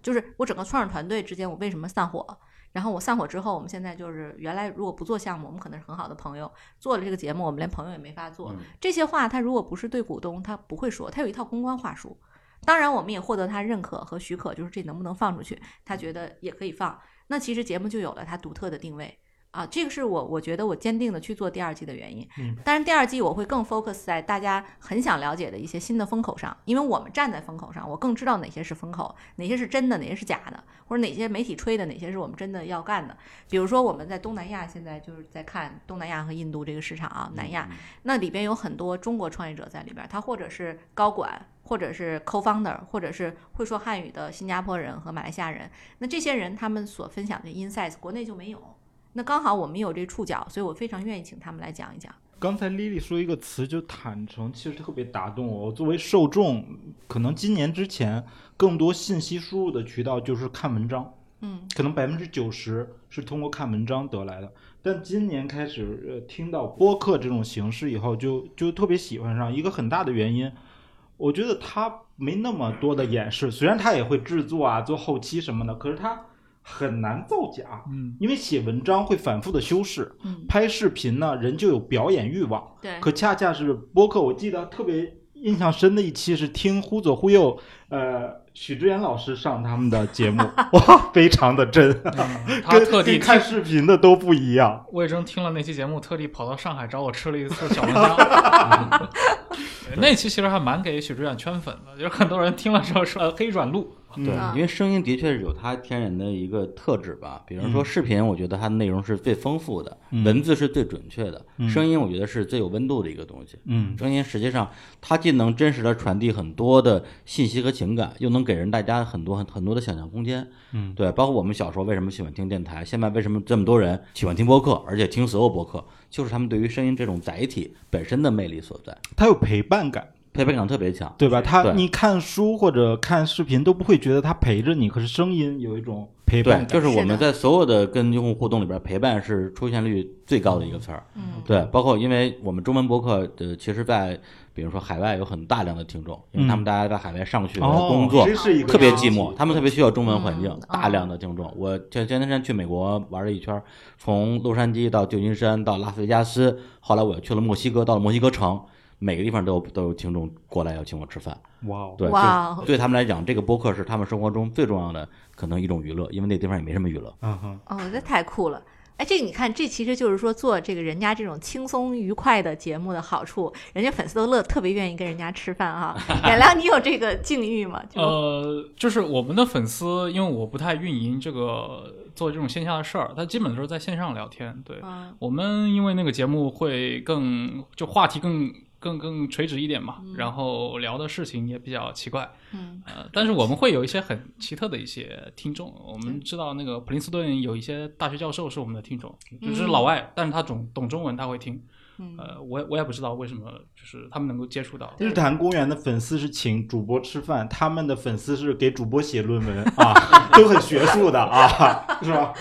就是我整个创始团队之间我为什么散伙。然后我散伙之后，我们现在就是原来如果不做项目，我们可能是很好的朋友。做了这个节目，我们连朋友也没法做。这些话他如果不是对股东，他不会说。他有一套公关话术。当然，我们也获得他认可和许可，就是这能不能放出去，他觉得也可以放。那其实节目就有了它独特的定位。啊，这个是我我觉得我坚定的去做第二季的原因。嗯，当然第二季我会更 focus 在大家很想了解的一些新的风口上，因为我们站在风口上，我更知道哪些是风口，哪些是真的，哪些是假的，或者哪些媒体吹的，哪些是我们真的要干的。比如说我们在东南亚现在就是在看东南亚和印度这个市场啊，南亚那里边有很多中国创业者在里边，他或者是高管。或者是 co-founder，或者是会说汉语的新加坡人和马来西亚人，那这些人他们所分享的 insights 国内就没有。那刚好我们有这触角，所以我非常愿意请他们来讲一讲。刚才 Lily 说一个词就坦诚，其实特别打动我。我作为受众，可能今年之前更多信息输入的渠道就是看文章，嗯，可能百分之九十是通过看文章得来的。但今年开始，呃，听到播客这种形式以后，就就特别喜欢上。一个很大的原因，我觉得他没那么多的演示，虽然他也会制作啊、做后期什么的，可是他很难造假。嗯，因为写文章会反复的修饰，嗯拍视频呢，人就有表演欲望。对，可恰恰是播客，我记得特别印象深的一期是听忽左忽右，呃，许知远老师上他们的节目，*laughs* 哇，非常的真，嗯他跟特地看视频的都不一样。魏征听了那期节目，特地跑到上海找我吃了一次小龙虾。对 *laughs* 那期其实还蛮给许知远圈粉的，就是很多人听了之后说呃黑转路。对嗯，因为声音的确是有它天然的一个特质吧。比如说视频，我觉得它的内容是最丰富的，嗯。文字是最准确的，嗯。声音我觉得是最有温度的一个东西。嗯。声音实际上它既能真实的传递很多的信息和情感，又能给人大家很多很很多的想象空间。嗯，对，包括我们小时候为什么喜欢听电台，现在为什么这么多人喜欢听播客，而且听所有播客，就是他们对于声音这种载体本身的魅力所在，它有陪伴感，陪伴感特别强。对吧？他你看书或者看视频都不会觉得他陪着你，可是声音有一种陪，伴感。就是我们在所有的跟用户互动里边，陪伴是出现率最高的一个词儿。嗯对，包括因为我们中文博客的，其实在比如说海外有很大量的听众，因为他们大家在海外上学、哦，工作，这是一个特别寂寞，他们特别需要中文环境，嗯大量的听众。我前前段时间去美国玩了一圈，从洛杉矶到旧金山到拉斯维加斯，后来我又去了墨西哥，到了墨西哥城，每个地方都有都有听众过来要请我吃饭。哇哦，对，哇就对他们来讲，这个播客是他们生活中最重要的可能一种娱乐，因为那地方也没什么娱乐。嗯哼，哦，这太酷了。哎，这个你看，这其实就是说做这个人家这种轻松愉快的节目的好处，人家粉丝都乐，特别愿意跟人家吃饭哈。*laughs* 远良，你有这个境遇吗？呃，就是我们的粉丝，因为我不太运营这个做这种线下的事儿，他基本都是在线上聊天。对，嗯我们因为那个节目会更就话题更更更垂直一点嘛，然后聊的事情也比较奇怪。嗯呃，但是我们会有一些很奇特的一些听众。我们知道那个普林斯顿有一些大学教授是我们的听众，就是老外，但是他懂懂中文，他会听。嗯呃，我也我也不知道为什么，就是他们能够接触到。日坛公园的粉丝是请主播吃饭，他们的粉丝是给主播写论文啊，*laughs* 都很学术的啊，是吧？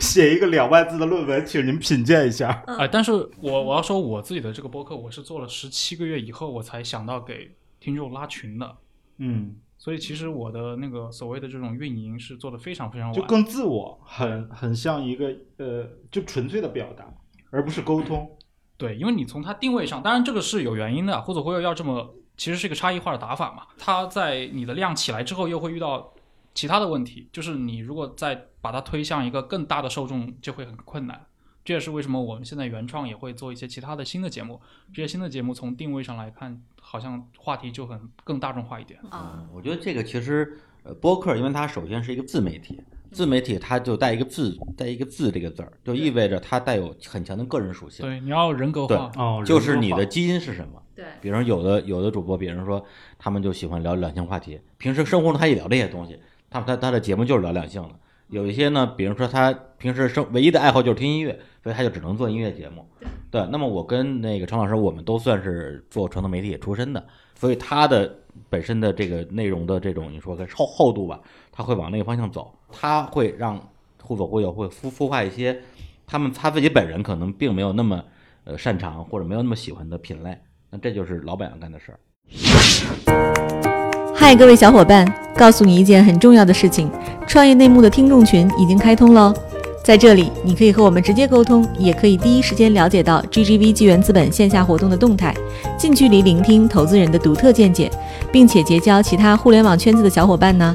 写一个两万字的论文，请您品鉴一下。哎、但是我我要说我自己的这个播客，我是做了十七个月以后，我才想到给听众拉群的。嗯，所以其实我的那个所谓的这种运营是做的非常非常晚，就更自我，很很像一个呃，就纯粹的表达，而不是沟通。对，因为你从它定位上，当然这个是有原因的，或者会要这么，其实是一个差异化的打法嘛。它在你的量起来之后，又会遇到其他的问题，就是你如果再把它推向一个更大的受众，就会很困难。这也是为什么我们现在原创也会做一些其他的新的节目。这些新的节目从定位上来看，好像话题就很更大众化一点。啊嗯，我觉得这个其实呃，播客，因为它首先是一个自媒体，自媒体它就带一个字，带一个字这个字儿，就意味着它带有很强的个人属性。对，你要人格化。哦，就是你的基因是什么？对比如有的有的主播，比如说他们就喜欢聊两性话题，平时生活中他也聊这些东西，他他他的节目就是聊两性的。有一些呢，比如说他平时生唯一的爱好就是听音乐，所以他就只能做音乐节目。对，那么我跟那个陈老师，我们都算是做传统媒体出身的，所以他的本身的这个内容的这种你说个厚厚度吧，他会往那个方向走，他会让互左互右，会孵孵化一些他们他自己本人可能并没有那么呃擅长或者没有那么喜欢的品类，那这就是老板要干的事儿。嗨，各位小伙伴，告诉你一件很重要的事情：创业内幕的听众群已经开通喽。在这里，你可以和我们直接沟通，也可以第一时间了解到 GGV 纪元资本线下活动的动态，近距离聆听投资人的独特见解，并且结交其他互联网圈子的小伙伴呢。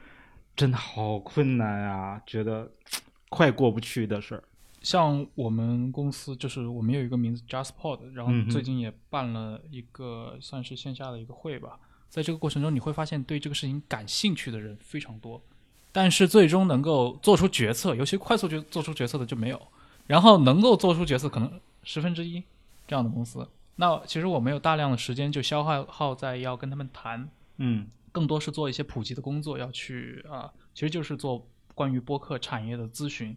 真的好困难啊，觉得 *tsk* 快过不去的事儿？像我们公司，就是我们有一个名字 JustPod，然后最近也办了一个算是线下的一个会吧。在这个过程中，你会发现对这个事情感兴趣的人非常多，但是最终能够做出决策，尤其快速决做出决策的就没有。然后能够做出决策可能十分之一这样的公司，那其实我们有大量的时间就消耗耗在要跟他们谈，嗯更多是做一些普及的工作，要去啊、其实就是做关于播客产业的咨询。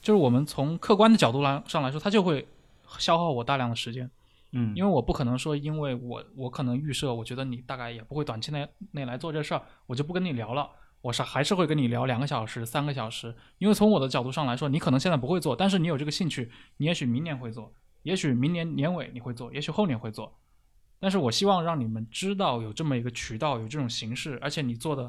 就是我们从客观的角度来上来说，它就会消耗我大量的时间，嗯，因为我不可能说，因为我我可能预设，我觉得你大概也不会短期内内来做这事儿，我就不跟你聊了。我是还是会跟你聊两个小时、三个小时，因为从我的角度上来说，你可能现在不会做，但是你有这个兴趣，你也许明年会做，也许明年年尾你会做，也许后年会做。但是我希望让你们知道有这么一个渠道，有这种形式，而且你做的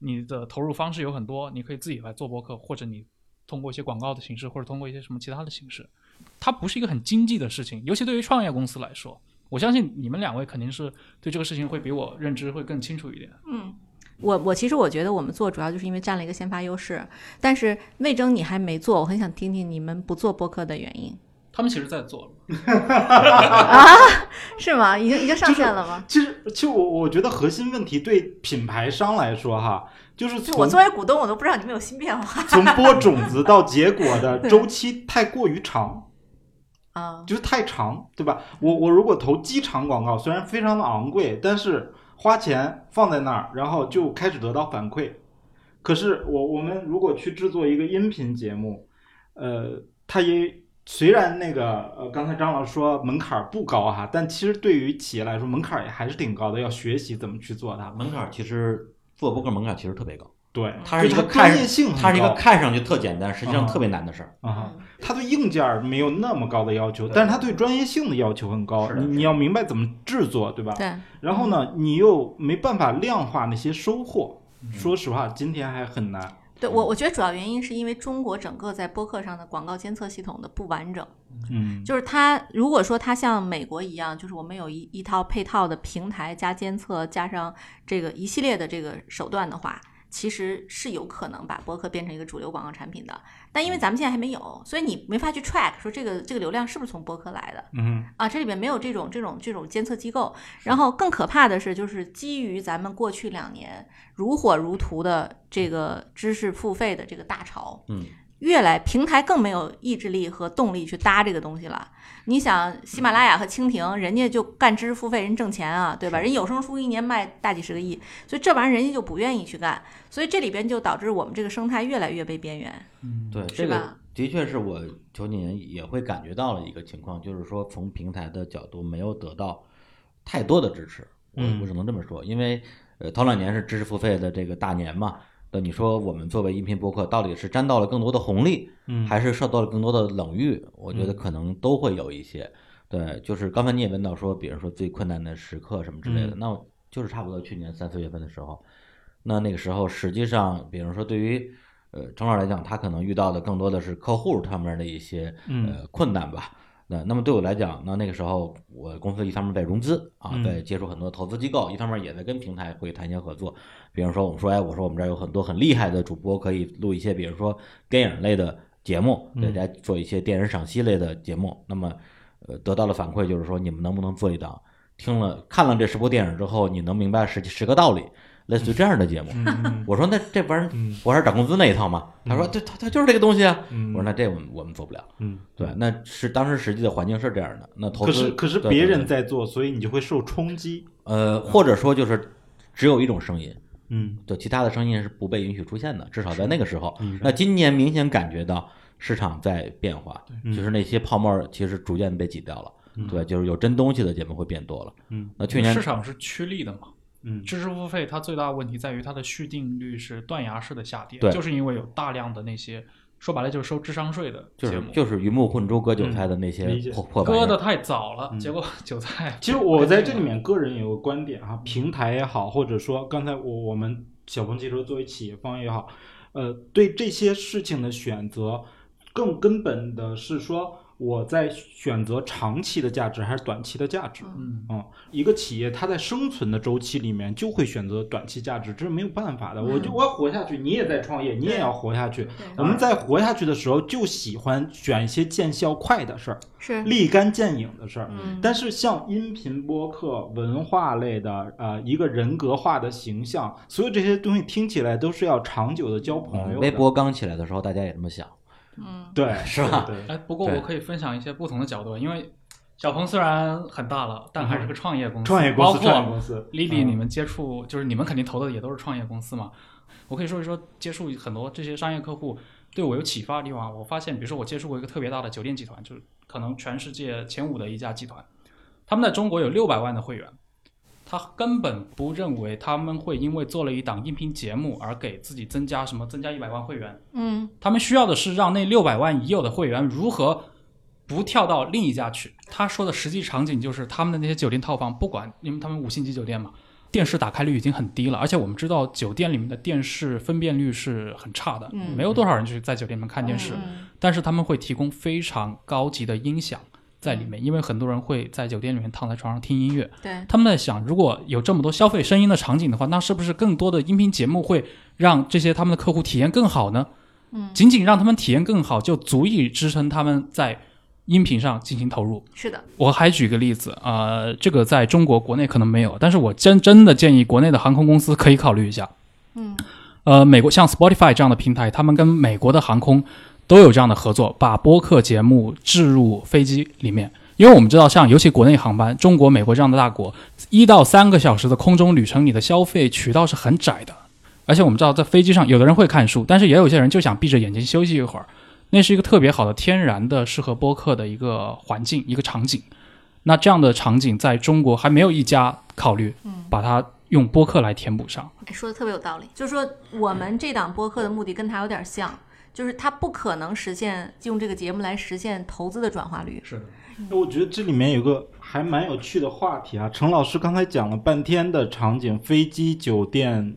你的投入方式有很多，你可以自己来做播客，或者你通过一些广告的形式，或者通过一些什么其他的形式。它不是一个很经济的事情，尤其对于创业公司来说，我相信你们两位肯定是对这个事情会比我认知会更清楚一点。嗯，我我其实我觉得我们做主要就是因为占了一个先发优势，但是魏征你还没做，我很想听听你们不做播客的原因他们其实在做了，*laughs* 啊？是吗？已经已经上线了吗？其实，其实我我觉得核心问题对品牌商来说哈，就是从就我作为股东，我都不知道你们有新变化 *laughs* 从播种子到 *laughs* 结果的周期太过于长，啊。就是太长，对吧？我我如果投机场广告，虽然非常的昂贵，但是花钱放在那儿，然后就开始得到反馈。可是我我们如果去制作一个音频节目，呃，它也虽然那个呃，刚才张老师说门槛儿不高哈，但其实对于企业来说门槛儿也还是挺高的，要学习怎么去做它。门槛儿其实做博客门槛儿其实特别高，对，它是一个看专业性它是一个看上去特简单，实际上啊特别难的事儿。啊哈嗯，他对硬件儿没有那么高的要求，但是它对专业性的要求很高。你你要明白怎么制作，对吧？对，然后呢，你又没办法量化那些收获。嗯说实话，今天还很难。对我我觉得主要原因是因为中国整个在播客上的广告监测系统的不完整。嗯，就是它，如果说它像美国一样，就是我们有一一套配套的平台加监测，加上这个一系列的这个手段的话，其实是有可能把播客变成一个主流广告产品的。但因为咱们现在还没有，所以你没法去 track 说这个这个流量是不是从播客来的嗯啊？这里面没有这种这种这种监测机构。然后更可怕的是，就是基于咱们过去两年如火如荼的这个知识付费的这个大潮，嗯，越来平台更没有意志力和动力去搭这个东西了。你想，喜马拉雅和蜻蜓，人家就干知识付费，人挣钱啊，对吧？人有声书一年卖大几十个亿，所以这玩意儿人家就不愿意去干，所以这里边就导致我们这个生态越来越被边缘。嗯对，这个是吧的确是我九几年也会感觉到了一个情况，就是说从平台的角度没有得到太多的支持，我嗯我只能这么说，因为呃头两年是知识付费的这个大年嘛，那你说我们作为音频播客到底是沾到了更多的红利，嗯，还是受到了更多的冷遇？我觉得可能都会有一些。对，就是刚才你也问到说，比如说最困难的时刻什么之类的，嗯那就是差不多去年三四月份的时候，那那个时候实际上，比如说对于呃程老师来讲，他可能遇到的更多的是客户他们的一些嗯呃困难吧。那那么对我来讲，那那个时候我公司一方面在融资啊，嗯在接触很多投资机构，一方面也在跟平台会谈一些合作。比如说我们说，哎，我说我们这儿有很多很厉害的主播，可以录一些，比如说电影类的节目，嗯给大家做一些电影赏析类的节目。那么，呃，得到的反馈就是说，你们能不能做一档听了看了这十部电影之后，你能明白十十个道理，类似于这样的节目？我说那这玩意儿嗯我还是涨工资那一套嘛？他说这他他就是这个东西啊。嗯，我说那这我们我们做不了。嗯，对，那是当时实际的环境是这样的。那投资可是可是别对对对人在做，所以你就会受冲击。呃，或者说就是只有一种声音，嗯对，其他的声音是不被允许出现的，至少在那个时候。那今年明显感觉到市场在变化，嗯就是那些泡沫其实逐渐被挤掉了，对，就是有真东西的节目会变多了。嗯那去年市场是趋利的嘛，嗯。知识付费它最大的问题在于它的续订率是断崖式的下跌，对。就是因为有大量的那些说白了就是收智商税的就是节目，就是鱼目混珠割韭菜的那些嗯破破割的太早了，嗯。结果韭菜。其实我在这里面个人有个观点哈，平台也好，或者说刚才我我们小鹏汽车作为企业方也好，呃，对这些事情的选择，更根本的是说我在选择长期的价值还是短期的价值。嗯，嗯，一个企业它在生存的周期里面就会选择短期价值，这是没有办法的。我就我要活下去，你也在创业，你也要活下去。我们在活下去的时候，就喜欢选一些见效快的事儿，是，立竿见影的事儿。嗯，但是像音频播客、文化类的，呃，一个人格化的形象，所有这些东西听起来都是要长久的交朋友嗯，微博刚起来的时候，大家也这么想，嗯，对 *laughs* 是吧？对，哎，不过我可以分享一些不同的角度，因为小鹏虽然很大了，但还是个创业公司，创业公司，包括创业公司。Lily，嗯。你们接触就是你们肯定投的也都是创业公司嘛。我可以说一说接触很多这些商业客户对我有启发的地方。我发现，比如说我接触过一个特别大的酒店集团，就是可能全世界前五的一家集团，他们在中国有六百万的会员，他根本不认为他们会因为做了一档音频节目而给自己增加什么增加一百万会员。嗯，他们需要的是让那六百万已有的会员如何不跳到另一家去。他说的实际场景就是他们的那些酒店套房，不管因为他们五星级酒店嘛，电视打开率已经很低了，而且我们知道酒店里面的电视分辨率是很差的，嗯没有多少人去在酒店里面看电视，嗯但是他们会提供非常高级的音响。在里面，因为很多人会在酒店里面躺在床上听音乐，对，他们在想，如果有这么多消费声音的场景的话，那是不是更多的音频节目会让这些他们的客户体验更好呢？嗯，仅仅让他们体验更好，就足以支撑他们在音频上进行投入。是的，我还举个例子，呃，这个在中国国内可能没有，但是我真真的建议国内的航空公司可以考虑一下。嗯，呃，美国像 Spotify 这样的平台，他们跟美国的航空都有这样的合作，把播客节目置入飞机里面。因为我们知道，像尤其国内航班，中国、美国这样的大国，一到三个小时的空中旅程，你的消费渠道是很窄的。而且我们知道，在飞机上，有的人会看书，但是也有些人就想闭着眼睛休息一会儿。那是一个特别好的、天然的、适合播客的一个环境、一个场景。那这样的场景在中国还没有一家考虑把它用播客来填补上。哎说的特别有道理。就是说，我们这档播客的目的跟它有点像，就是它不可能实现用这个节目来实现投资的转化率。是的，我觉得这里面有个还蛮有趣的话题啊。陈老师刚才讲了半天的场景，飞机、酒店，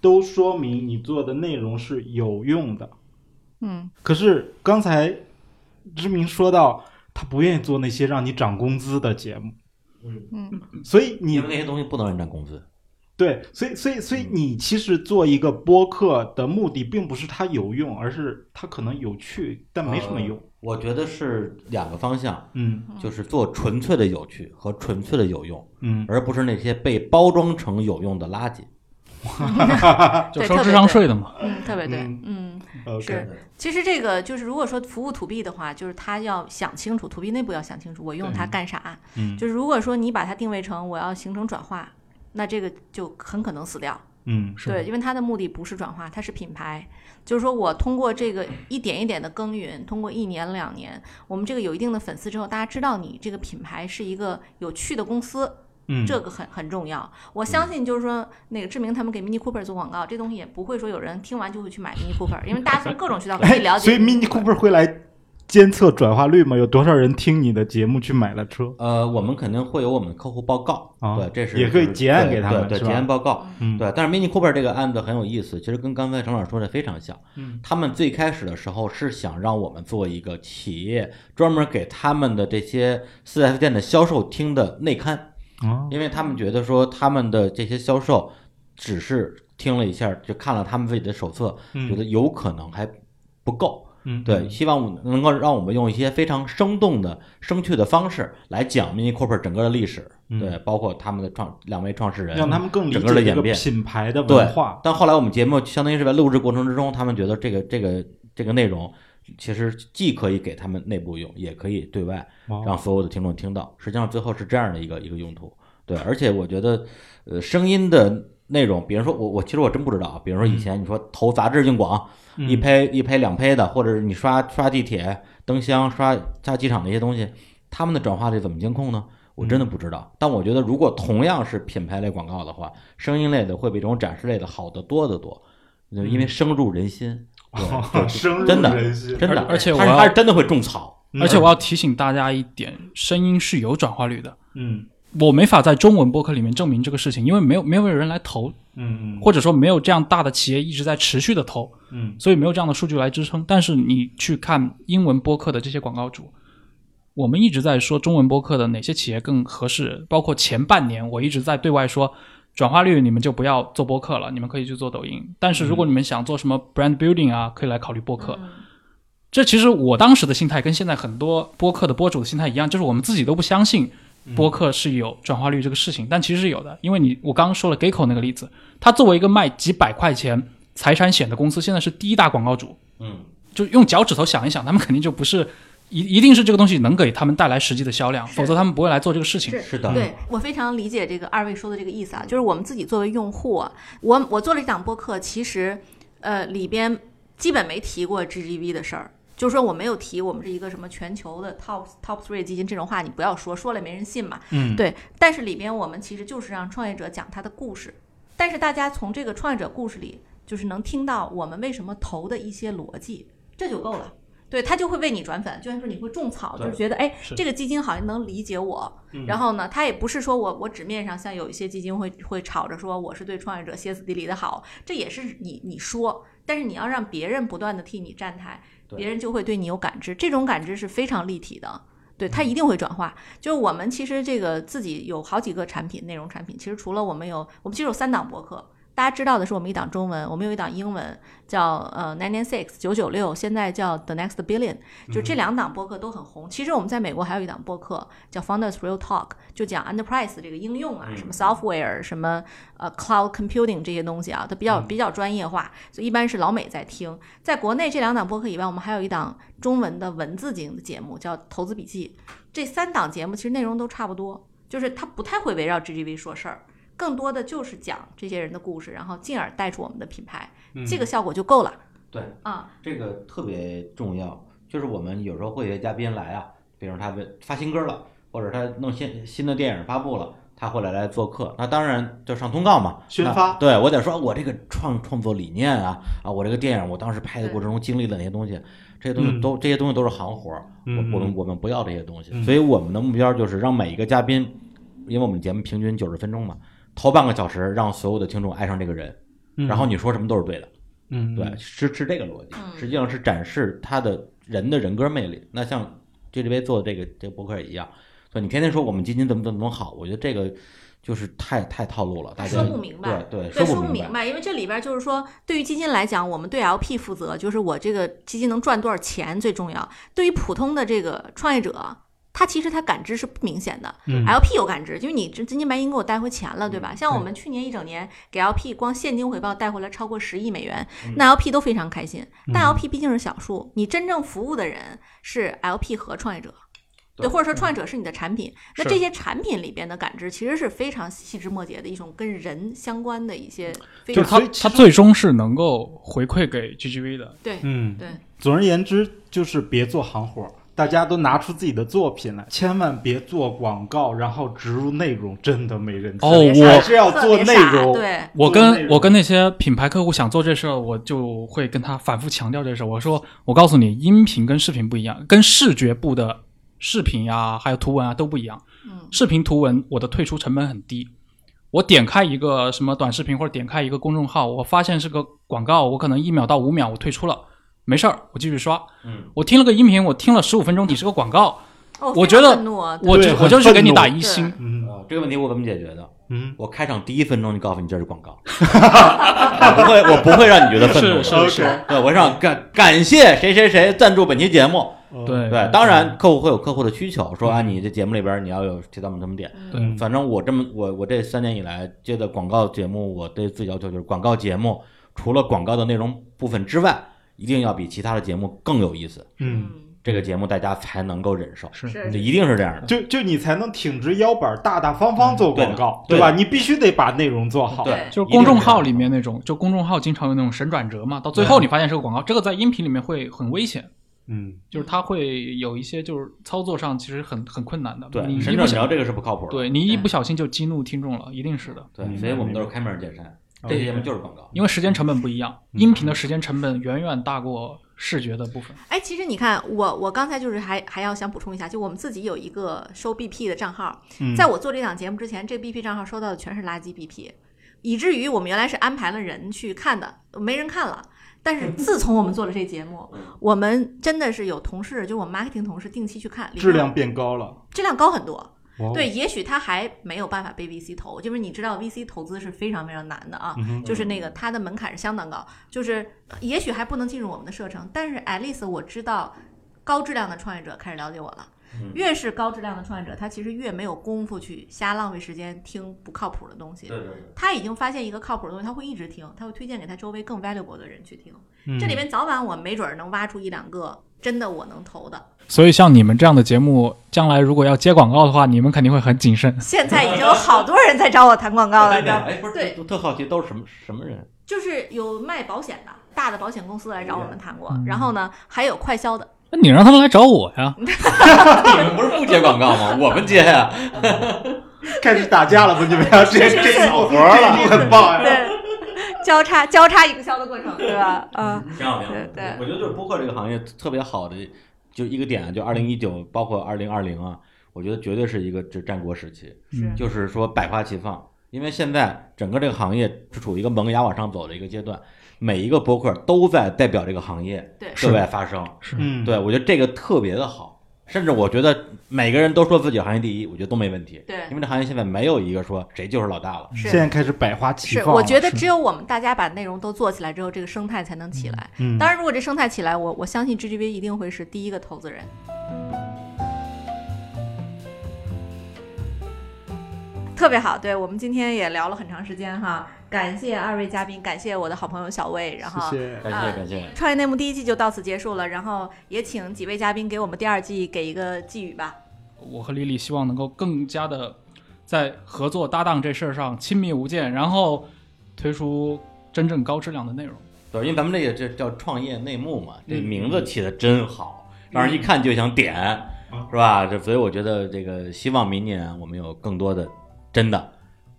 都说明你做的内容是有用的。嗯，可是刚才知明说到，他不愿意做那些让你涨工资的节目。嗯嗯，所以你们那些东西不能让你涨工资。对，所以所以所以你其实做一个播客的目的，并不是它有用，而是它可能有趣，但没什么用。呃我觉得是两个方向，嗯就是做纯粹的有趣和纯粹的有用，嗯，而不是那些被包装成有用的垃圾。*laughs* 就收智商税的嘛。嗯，特别对，嗯是其实这个就是，如果说服务 to B 的话，就是他要想清楚，to B 内部要想清楚，我用它干啥。嗯就是如果说你把它定位成我要形成转化，那这个就很可能死掉。嗯是对，因为它的目的不是转化，它是品牌。就是说我通过这个一点一点的耕耘，通过一年两年，我们这个有一定的粉丝之后，大家知道你这个品牌是一个有趣的公司，嗯，这个很很重要。我相信就是说，那个志明他们给 Mini Cooper 做广告，这东西也不会说有人听完就会去买 Mini Cooper，因为大家从各种渠道可以了哎，解。所以 Mini Cooper 会来监测转化率吗？有多少人听你的节目去买了车？呃，我们肯定会有我们的客户报告，啊对，这是也可以结案给他们对结案报告，嗯对。但是 Mini Cooper 这个案子很有意思，其实跟刚才程老师说的非常像。嗯，他们最开始的时候是想让我们做一个企业专门给他们的这些四 S 店的销售听的内刊，哦，因为他们觉得说他们的这些销售只是听了一下，就看了他们自己的手册，嗯觉得有可能还不够。嗯，对，希望我们能够让我们用一些非常生动的、生趣的方式来讲 Mini Cooper 整个的历史，嗯对，包括他们的创两位创始人，让他们更理整个个的演变。品牌的对文化。但后来我们节目相当于是在录制过程之中，他们觉得这个这个这个内容其实既可以给他们内部用，也可以对外让所有的听众听到。实际上最后是这样的一个一个用途。对，而且我觉得，呃，声音的内容，比如说我我其实我真不知道啊，比如说以前你说投杂志硬广，嗯一胚一胚两胚的，或者是你刷刷地铁、灯箱、刷刷机场那些东西，他们的转化率怎么监控呢？我真的不知道。但我觉得，如果同样是品牌类广告的话，声音类的会比这种展示类的好得多得多，因为声入人心。*laughs* 对深 *laughs* 入真的人心，真的，而而且我它是真的会种草，嗯而且我要提醒大家一点，声音是有转化率的。嗯我没法在中文播客里面证明这个事情，因为没有没有人来投，嗯嗯或者说没有这样大的企业一直在持续的投，嗯所以没有这样的数据来支撑。但是你去看英文播客的这些广告主，我们一直在说中文播客的哪些企业更合适，包括前半年我一直在对外说。转化率你们就不要做播客了，你们可以去做抖音。但是如果你们想做什么 brand building 啊，可以来考虑播客。嗯这其实我当时的心态跟现在很多播客的播主的心态一样，就是我们自己都不相信播客是有转化率这个事情，但其实是有的。因为你我刚刚说了 Gecko 那个例子，他作为一个卖几百块钱财产险的公司，现在是第一大广告主，嗯，就用脚趾头想一想，他们肯定就不是一一定是这个东西能给他们带来实际的销量，否则他们不会来做这个事情。是是的，对我非常理解这个二位说的这个意思啊，就是我们自己作为用户啊，我我做了一档播客，其实呃里边基本没提过 GGV 的事儿。就是说我没有提我们是一个什么全球的 top top three 基金这种话，你不要说，说了没人信嘛。嗯，对，但是里边我们其实就是让创业者讲他的故事，但是大家从这个创业者故事里，就是能听到我们为什么投的一些逻辑，这就够了。对他就会为你转粉，就像说你会种草，就是觉得哎，这个基金好像能理解我。嗯然后呢，他也不是说我我纸面上像有一些基金会会吵着说我是对创业者歇斯底里的好，这也是你你说，但是你要让别人不断的替你站台，对别人就会对你有感知，这种感知是非常立体的。对，它一定会转化。就是我们其实这个自己有好几个产品，内容产品。其实除了我们有，我们其实有三档博客。大家知道的是，我们一档中文，我们有一档英文，叫呃 Nine Nine Six 九九六，现在叫 The Next Billion。就这两档播客都很红。其实我们在美国还有一档播客叫 Founders Real Talk，就讲 enterprise 这个应用啊，什么 software，什么呃 cloud computing 这些东西啊，它比较比较专业化，所以一般是老美在听。在国内这两档播客以外，我们还有一档中文的文字型的节目叫《投资笔记》。这三档节目其实内容都差不多，就是它不太会围绕 GGV 说事儿，更多的就是讲这些人的故事，然后进而带出我们的品牌，这个效果就够了对，啊。这个特别重要。就是我们有时候会有嘉宾来啊，比如他为发新歌了，或者他弄新新的电影发布了，他会来来做客。那当然就上通告嘛，宣发对我得说，我这个创创作理念啊啊，我这个电影我当时拍的过程中经历的那些东西，这些东西都、这些东西都是行活儿，嗯我我们嗯我们不要这些东西。嗯所以我们的目标就是让每一个嘉宾，因为我们节目平均九十分钟嘛，头半个小时让所有的听众爱上这个人，然后你说什么都是对的。嗯，对，是是这个逻辑，嗯实际上是展示他的人的人格魅力。那像 GGV 做的这个这个博客也一样，所以你天天说我们基金怎么怎么怎么好，我觉得这个就是太太套路了，大家说不明白对对，对，说不明。白，因为这里边就是说，对于基金来讲，我们对 LP 负责，就是我这个基金能赚多少钱最重要。对于普通的这个创业者，他其实他感知是不明显的、嗯。l p 有感知，就是你这真金白银给我带回钱了，对吧？像我们去年一整年给 LP 光现金回报带回来超过十亿美元，那 LP 都非常开心。但 LP 毕竟是小数，你真正服务的人是 LP 和创业者。对，或者说创业者是你的产品，那这些产品里边的感知其实是非常细枝末节的一种跟人相关的一些非就它它最终是能够回馈给 GGV 的。对嗯，对，总而言之，就是别做行活儿，大家都拿出自己的作品来，千万别做广告，然后植入内容，真的没人听哦我还是要做内容。对，我跟我跟那些品牌客户想做这事儿，我就会跟他反复强调这事儿。我说，我告诉你，音频跟视频不一样，跟视觉部的视频呀、还有图文啊都不一样。嗯视频图文我的退出成本很低，我点开一个什么短视频或者点开一个公众号，我发现是个广告，我可能一秒到五秒我退出了，没事儿，我继续刷。嗯，我听了个音频，我听了十五分钟，你是个广告，哦我觉得愤怒啊我就我就是给你打一星。嗯呃，这个问题我怎么解决的？嗯，我开场第一分钟就告诉你这是广告，*laughs* 我不会，我不会让你觉得愤怒。是是是，对，我让感感谢谁谁谁赞助本期节目。对对，当然客户会有客户的需求，说啊，你这节目里边你要有提到什么点。对嗯反正我这么我我这三年以来接的广告节目，我对自己要求就是广告节目除了广告的内容部分之外，一定要比其他的节目更有意思，嗯，这个节目大家才能够忍受，是一定是这样的。就就你才能挺直腰板，大大方方做广告，对的吧？你必须得把内容做好。对就是公众号里面那种，就公众号经常有那种神转折嘛，到最后你发现是个广告，这个在音频里面会很危险，嗯，就是它会有一些就是操作上其实很很困难的。对，你一不小神转折这个是不靠谱的。对你一不小心就激怒听众了，一定是的。对，所以我们都是开门见山。这些节目就是广告。因为时间成本不一样，嗯音频的时间成本远远大过视觉的部分。哎，其实你看，我我刚才就是还还要想补充一下，就我们自己有一个收 BP 的账号，嗯在我做这档节目之前，这个 BP 账号收到的全是垃圾 BP，以至于我们原来是安排了人去看的，没人看了。但是 *laughs* 自从我们做了这节目，我们真的是有同事，就我们 marketing 同事定期去看，质量变高了。质量高很多。对，，也许他还没有办法被 VC 投，就是你知道 VC 投资是非常非常难的啊，嗯就是那个它的门槛是相当高，就是也许还不能进入我们的射程，但是 at least 我知道高质量的创业者开始了解我了。嗯越是高质量的创业者，他其实越没有功夫去瞎浪费时间听不靠谱的东西。对对对，他已经发现一个靠谱的东西，他会一直听，他会推荐给他周围更 valuable 的人去听。嗯这里面早晚我没准儿能挖出一两个真的我能投的。所以像你们这样的节目，将来如果要接广告的话，你们肯定会很谨慎。现在已经有好多人在找我谈广告了，你知道吗？哎，不是，对都特好奇都是什么什么人？就是有卖保险的大的保险公司来找我们谈过，嗯然后呢还有快销的，那你让他们来找我呀？你们不是不接广告吗？我们接呀。*laughs* 开始打架了吧？你们要这是是是这组合了，你很棒呀。对，交叉交叉营销的过程，对吧？嗯，挺好，挺好。对对我觉得就是播客这个行业特别好的就一个点啊，就二零一九，包括二零二零啊，我觉得绝对是一个这战国时期，是就是说百花齐放。因为现在整个这个行业是处于一个萌芽往上走的一个阶段，每一个播客都在代表这个行业对对外发声。是嗯，对我觉得这个特别的好，甚至我觉得每个人都说自己行业第一，我觉得都没问题。对因为这行业现在没有一个说谁就是老大了。是现在开始百花齐，放是。我觉得只有我们大家把内容都做起来之后，这个生态才能起来。嗯，当然，如果这生态起来，我我相信 GGV 一定会是第一个投资人。特别好，对我们今天也聊了很长时间哈，感谢二位嘉宾，感谢我的好朋友小魏，然后谢谢。感啊谢感谢。创业内幕第一季就到此结束了，然后也请几位嘉宾给我们第二季给一个寄语吧。我和李李希望能够更加的在合作搭档这事儿上亲密无间，然后推出真正高质量的内容。对，因为咱们这个这叫创业内幕嘛，这嗯名字起的真好，让人一看就想点，啊是吧？这所以我觉得这个希望明年我们有更多的真的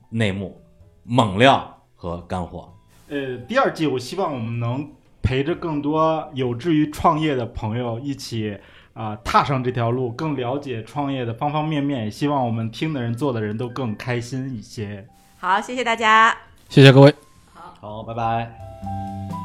内幕、猛料和干货。呃，第二季我希望我们能陪着更多有志于创业的朋友一起啊、踏上这条路，更了解创业的方方面面。也希望我们听的人、做的人都更开心一些。好，谢谢大家。谢谢各位。好，拜拜。